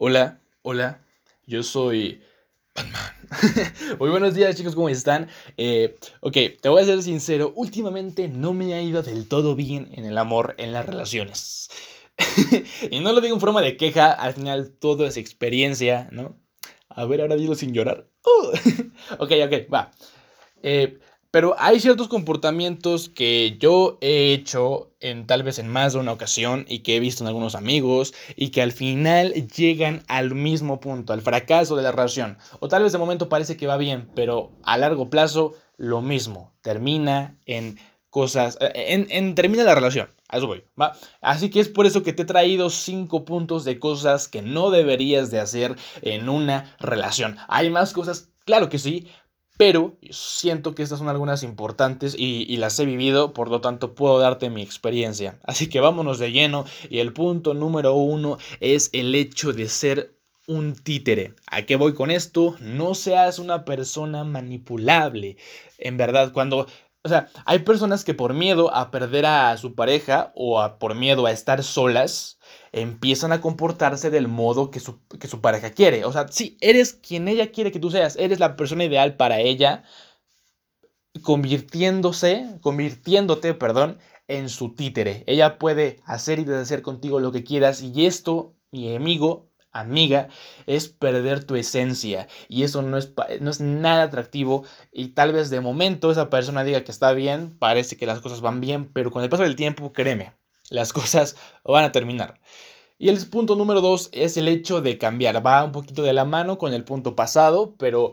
Hola, hola, yo soy Batman. Muy buenos días chicos, ¿cómo están? Eh, ok, te voy a ser sincero, últimamente no me ha ido del todo bien en el amor, en las relaciones. y no lo digo en forma de queja, al final todo es experiencia, ¿no? A ver, ahora digo sin llorar. Uh. ok, ok, va. Eh, pero hay ciertos comportamientos que yo he hecho en tal vez en más de una ocasión y que he visto en algunos amigos y que al final llegan al mismo punto, al fracaso de la relación. O tal vez de momento parece que va bien, pero a largo plazo lo mismo, termina en cosas, eh, en, en termina la relación. A eso voy, ¿va? Así que es por eso que te he traído cinco puntos de cosas que no deberías de hacer en una relación. Hay más cosas, claro que sí, pero siento que estas son algunas importantes y, las he vivido, por lo tanto puedo darte mi experiencia. Así que vámonos de lleno y el punto número uno es el hecho de ser un títere. ¿A qué voy con esto? No seas una persona manipulable. En verdad, cuando o sea, hay personas que por miedo a perder a su pareja o por miedo a estar solas, empiezan a comportarse del modo que su, que su pareja quiere. O sea, sí, eres quien ella quiere que tú seas, eres la persona ideal para ella, convirtiéndose, convirtiéndote, perdón, en su títere. Ella puede hacer y deshacer contigo lo que quieras y esto, mi amigo, amiga, es perder tu esencia. Y eso no es, no es nada atractivo. Y tal vez de momento esa persona diga que está bien, parece que las cosas van bien, pero con el paso del tiempo, créeme, las cosas van a terminar. Y el punto número dos es el hecho de cambiar. Va un poquito de la mano con el punto pasado, pero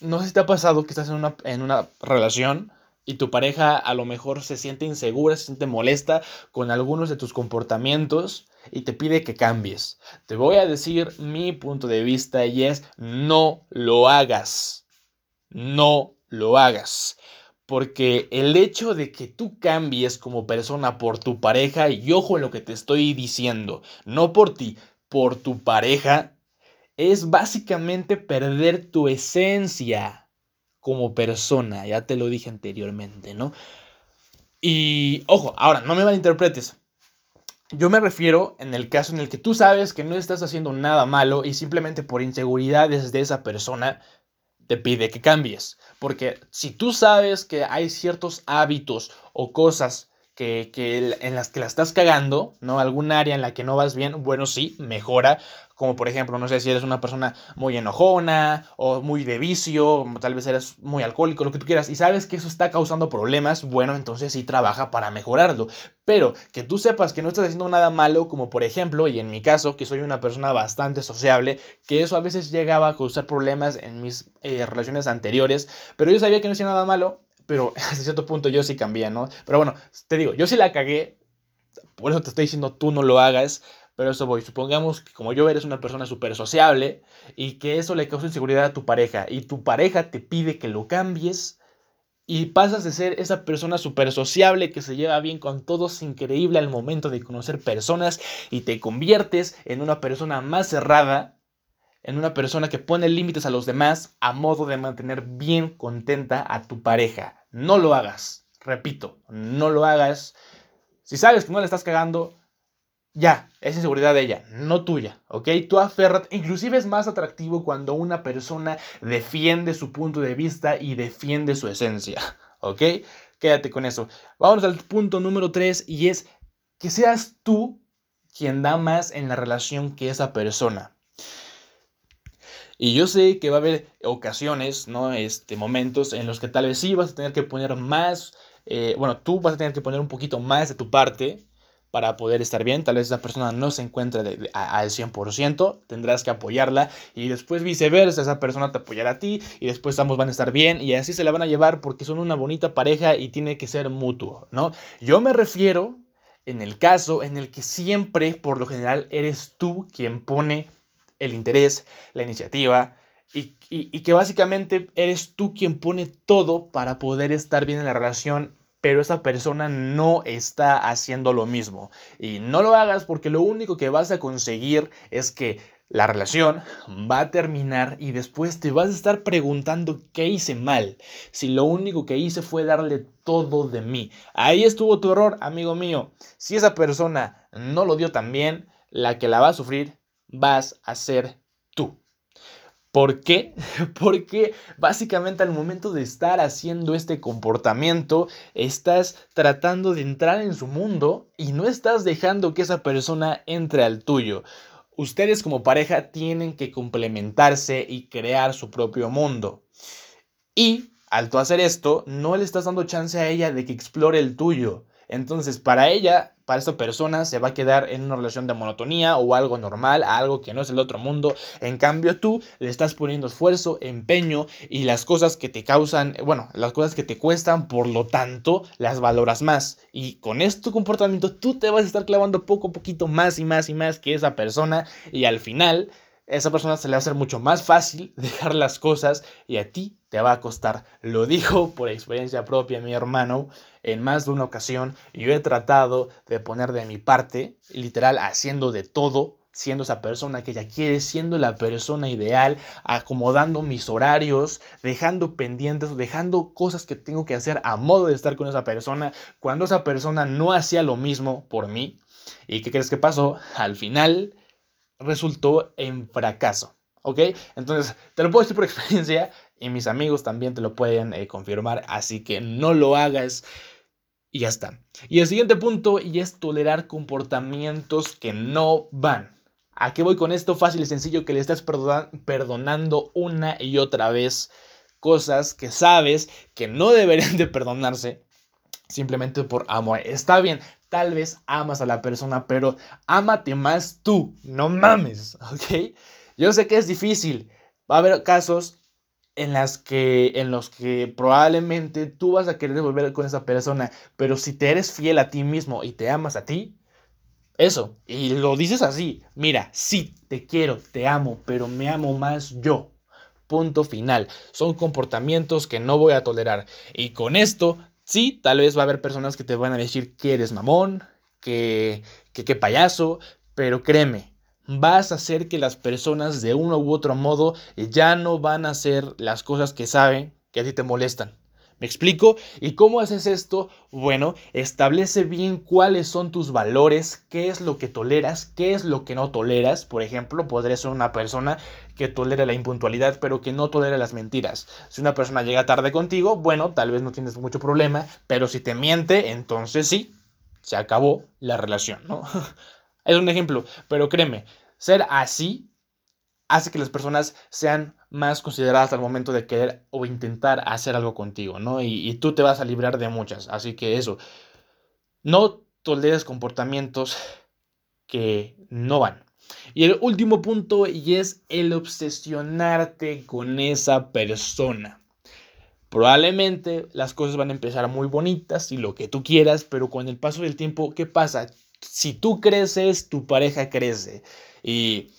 no sé si te ha pasado que estás en una, en una relación y tu pareja a lo mejor se siente insegura, se siente molesta con algunos de tus comportamientos y te pide que cambies. Te voy a decir mi punto de vista y es no lo hagas. No lo hagas. Porque el hecho de que tú cambies como persona por tu pareja, y ojo en lo que te estoy diciendo, no por ti, por tu pareja, es básicamente perder tu esencia como persona. Ya te lo dije anteriormente, ¿no? Y ojo, ahora, no me malinterpretes. Yo me refiero en el caso en el que tú sabes que no estás haciendo nada malo y simplemente por inseguridades de esa persona te pide que cambies. Porque si tú sabes que hay ciertos hábitos o cosas que, en las que la estás cagando, ¿no? Algún área en la que no vas bien, bueno, sí, mejora, como por ejemplo, no sé si eres una persona muy enojona o muy de vicio, tal vez eres muy alcohólico, lo que tú quieras, y sabes que eso está causando problemas, bueno, entonces sí trabaja para mejorarlo. Pero que tú sepas que no estás haciendo nada malo, como por ejemplo, y en mi caso, que soy una persona bastante sociable, que eso a veces llegaba a causar problemas en mis eh, relaciones anteriores, pero yo sabía que no hacía nada malo, pero hasta cierto punto yo sí cambié, ¿no? Pero bueno, te digo, yo sí la cagué, por eso te estoy diciendo tú no lo hagas, pero eso voy, supongamos que como yo eres una persona súper sociable y que eso le causa inseguridad a tu pareja y tu pareja te pide que lo cambies y pasas de ser esa persona súper sociable que se lleva bien con todos, increíble al momento de conocer personas y te conviertes en una persona más cerrada, en una persona que pone límites a los demás a modo de mantener bien contenta a tu pareja. No lo hagas, repito, no lo hagas. Si sabes que no le estás cagando, ya, es inseguridad de ella, no tuya, ¿ok? Tú aférrate, inclusive es más atractivo cuando una persona defiende su punto de vista y defiende su esencia, ¿ok? Quédate con eso. Vamos al punto número 3 y es que seas tú quien da más en la relación que esa persona. Y yo sé que va a haber ocasiones, ¿no? Este, momentos en los que tal vez sí vas a tener que poner más, eh, bueno, tú vas a tener que poner un poquito más de tu parte, para poder estar bien. Tal vez esa persona no se encuentre al 100%, tendrás que apoyarla y después viceversa, esa persona te apoyará a ti y después ambos van a estar bien y así se la van a llevar porque son una bonita pareja y tiene que ser mutuo, ¿no? Yo me refiero en el caso en el que siempre, por lo general, eres tú quien pone el interés, la iniciativa, y, que básicamente eres tú quien pone todo para poder estar bien en la relación pero esa persona no está haciendo lo mismo. Y no lo hagas porque lo único que vas a conseguir es que la relación va a terminar y después te vas a estar preguntando qué hice mal, si lo único que hice fue darle todo de mí. Ahí estuvo tu error, amigo mío. Si esa persona no lo dio tan bien, la que la va a sufrir vas a ser tú. ¿Por qué? Porque básicamente al momento de estar haciendo este comportamiento, estás tratando de entrar en su mundo y no estás dejando que esa persona entre al tuyo. Ustedes como pareja tienen que complementarse y crear su propio mundo. Y al hacer esto, no le estás dando chance a ella de que explore el tuyo. Entonces, para ella, para persona, se va a quedar en una relación de monotonía o algo normal, algo que no es el otro mundo. En cambio, tú le estás poniendo esfuerzo, empeño y las cosas que te causan, bueno, las cosas que te cuestan, por lo tanto, las valoras más. Y con este comportamiento, tú te vas a estar clavando poco a poquito más y más y más que esa persona. Y al final, esa persona se le va a hacer mucho más fácil dejar las cosas y a ti te va a costar. Lo dijo por experiencia propia mi hermano en más de una ocasión. Yo he tratado de poner de mi parte, literal, haciendo de todo, siendo esa persona que ella quiere, siendo la persona ideal, acomodando mis horarios, dejando pendientes, dejando cosas que tengo que hacer a modo de estar con esa persona, cuando esa persona no hacía lo mismo por mí. ¿Y qué crees que pasó? Al final resultó en fracaso. ¿Ok? Entonces, te lo puedo decir por experiencia y mis amigos también te lo pueden eh, confirmar, así que no lo hagas y ya está. Y el siguiente punto y es tolerar comportamientos que no van. ¿A qué voy con esto? Fácil y sencillo que le estás perdonando una y otra vez cosas que sabes que no deberían de perdonarse simplemente por amor. Está bien, tal vez amas a la persona, pero ámate más tú, no mames, ¿ok? Yo sé que es difícil. Va a haber casos en, las que, en los que probablemente tú vas a querer volver con esa persona, pero si te eres fiel a ti mismo y te amas a ti, eso, y lo dices así, mira, sí, te quiero, te amo, pero me amo más yo. Punto final. Son comportamientos que no voy a tolerar. Y con esto Sí, tal vez va a haber personas que te van a decir que eres mamón, que, que, payaso, pero créeme, vas a hacer que las personas de uno u otro modo ya no van a hacer las cosas que saben que a ti te molestan. ¿Me explico? ¿Y cómo haces esto? Bueno, establece bien cuáles son tus valores, qué es lo que toleras, qué es lo que no toleras. Por ejemplo, podría ser una persona que tolera la impuntualidad, pero que no tolera las mentiras. Si una persona llega tarde contigo, bueno, tal vez no tienes mucho problema, pero si te miente, entonces sí, se acabó la relación, ¿no? es un ejemplo, pero créeme, ser así hace que las personas sean más consideradas al momento de querer o intentar hacer algo contigo, ¿no? Y, tú te vas a librar de muchas. Así que eso, no toleres comportamientos que no van. Y el último punto y es el obsesionarte con esa persona. Probablemente las cosas van a empezar muy bonitas y lo que tú quieras, pero con el paso del tiempo, ¿qué pasa? Si tú creces, tu pareja crece. Y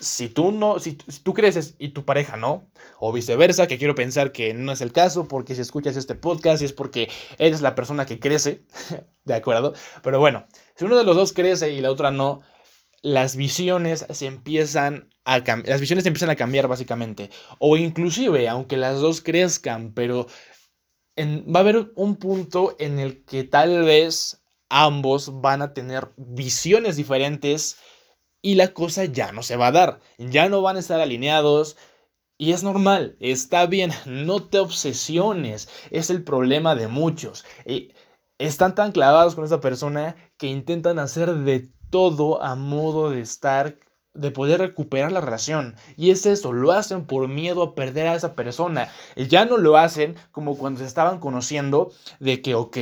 si tú no, si, tú creces y tu pareja no, o viceversa, que quiero pensar que no es el caso, porque si escuchas este podcast es porque eres la persona que crece, ¿de acuerdo? Pero bueno, si uno de los dos crece y la otra no, las visiones se empiezan a las visiones se empiezan a cambiar básicamente, o inclusive, aunque las dos crezcan, pero va a haber un punto en el que tal vez ambos van a tener visiones diferentes, y la cosa ya no se va a dar, ya no van a estar alineados y es normal, está bien, no te obsesiones, es el problema de muchos. Eh, están tan clavados con esa persona que intentan hacer de todo a modo de estar de poder recuperar la relación. Y es eso, lo hacen por miedo a perder a esa persona. Ya no lo hacen como cuando se estaban conociendo de que, ok,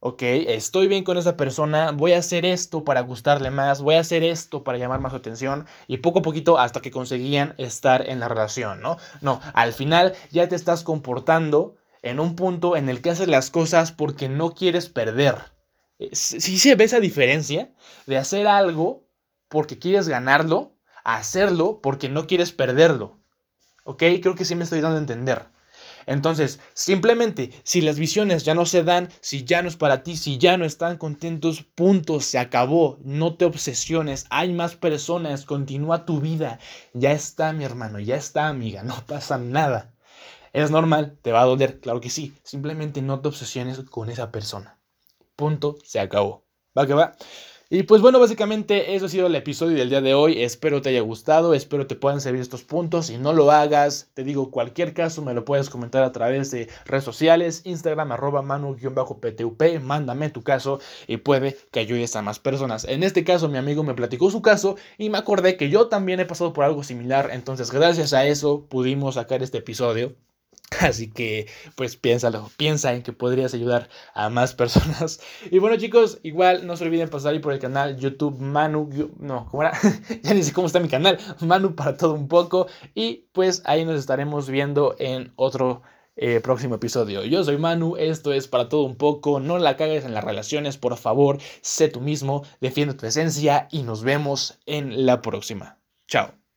ok, estoy bien con esa persona, voy a hacer esto para gustarle más, voy a hacer esto para llamar más su atención y poco a poquito hasta que conseguían estar en la relación, ¿no? No, al final ya te estás comportando en un punto en el que haces las cosas porque no quieres perder. Eh, si se ve esa diferencia de hacer algo porque quieres ganarlo, a hacerlo porque no quieres perderlo. ¿Ok? Creo que sí me estoy dando a entender. Entonces, simplemente, si las visiones ya no se dan, si ya no es para ti, si ya no están contentos, punto, se acabó. No te obsesiones, hay más personas, continúa tu vida. Ya está, mi hermano, ya está, amiga, no pasa nada. Es normal, te va a doler, claro que sí. Simplemente no te obsesiones con esa persona. Punto, se acabó. Va que va. Y pues bueno, básicamente eso ha sido el episodio del día de hoy. Espero te haya gustado, espero te puedan servir estos puntos. Si no lo hagas, te digo, cualquier caso me lo puedes comentar a través de redes sociales, Instagram, arroba manu-ptup, mándame tu caso y puede que ayudes a más personas. En este caso, mi amigo me platicó su caso y me acordé que yo también he pasado por algo similar. Entonces, gracias a eso pudimos sacar este episodio. Así que, pues piénsalo, piensa en que podrías ayudar a más personas. Y bueno, chicos, igual no se olviden pasar ahí por el canal YouTube Manu. No, ¿cómo era? ya ni sé cómo está mi canal. Manu para todo un poco. Y pues ahí nos estaremos viendo en otro eh, próximo episodio. Yo soy Manu, esto es para todo un poco. No la cagues en las relaciones, por favor. Sé tú mismo, defiende tu esencia y nos vemos en la próxima. Chao.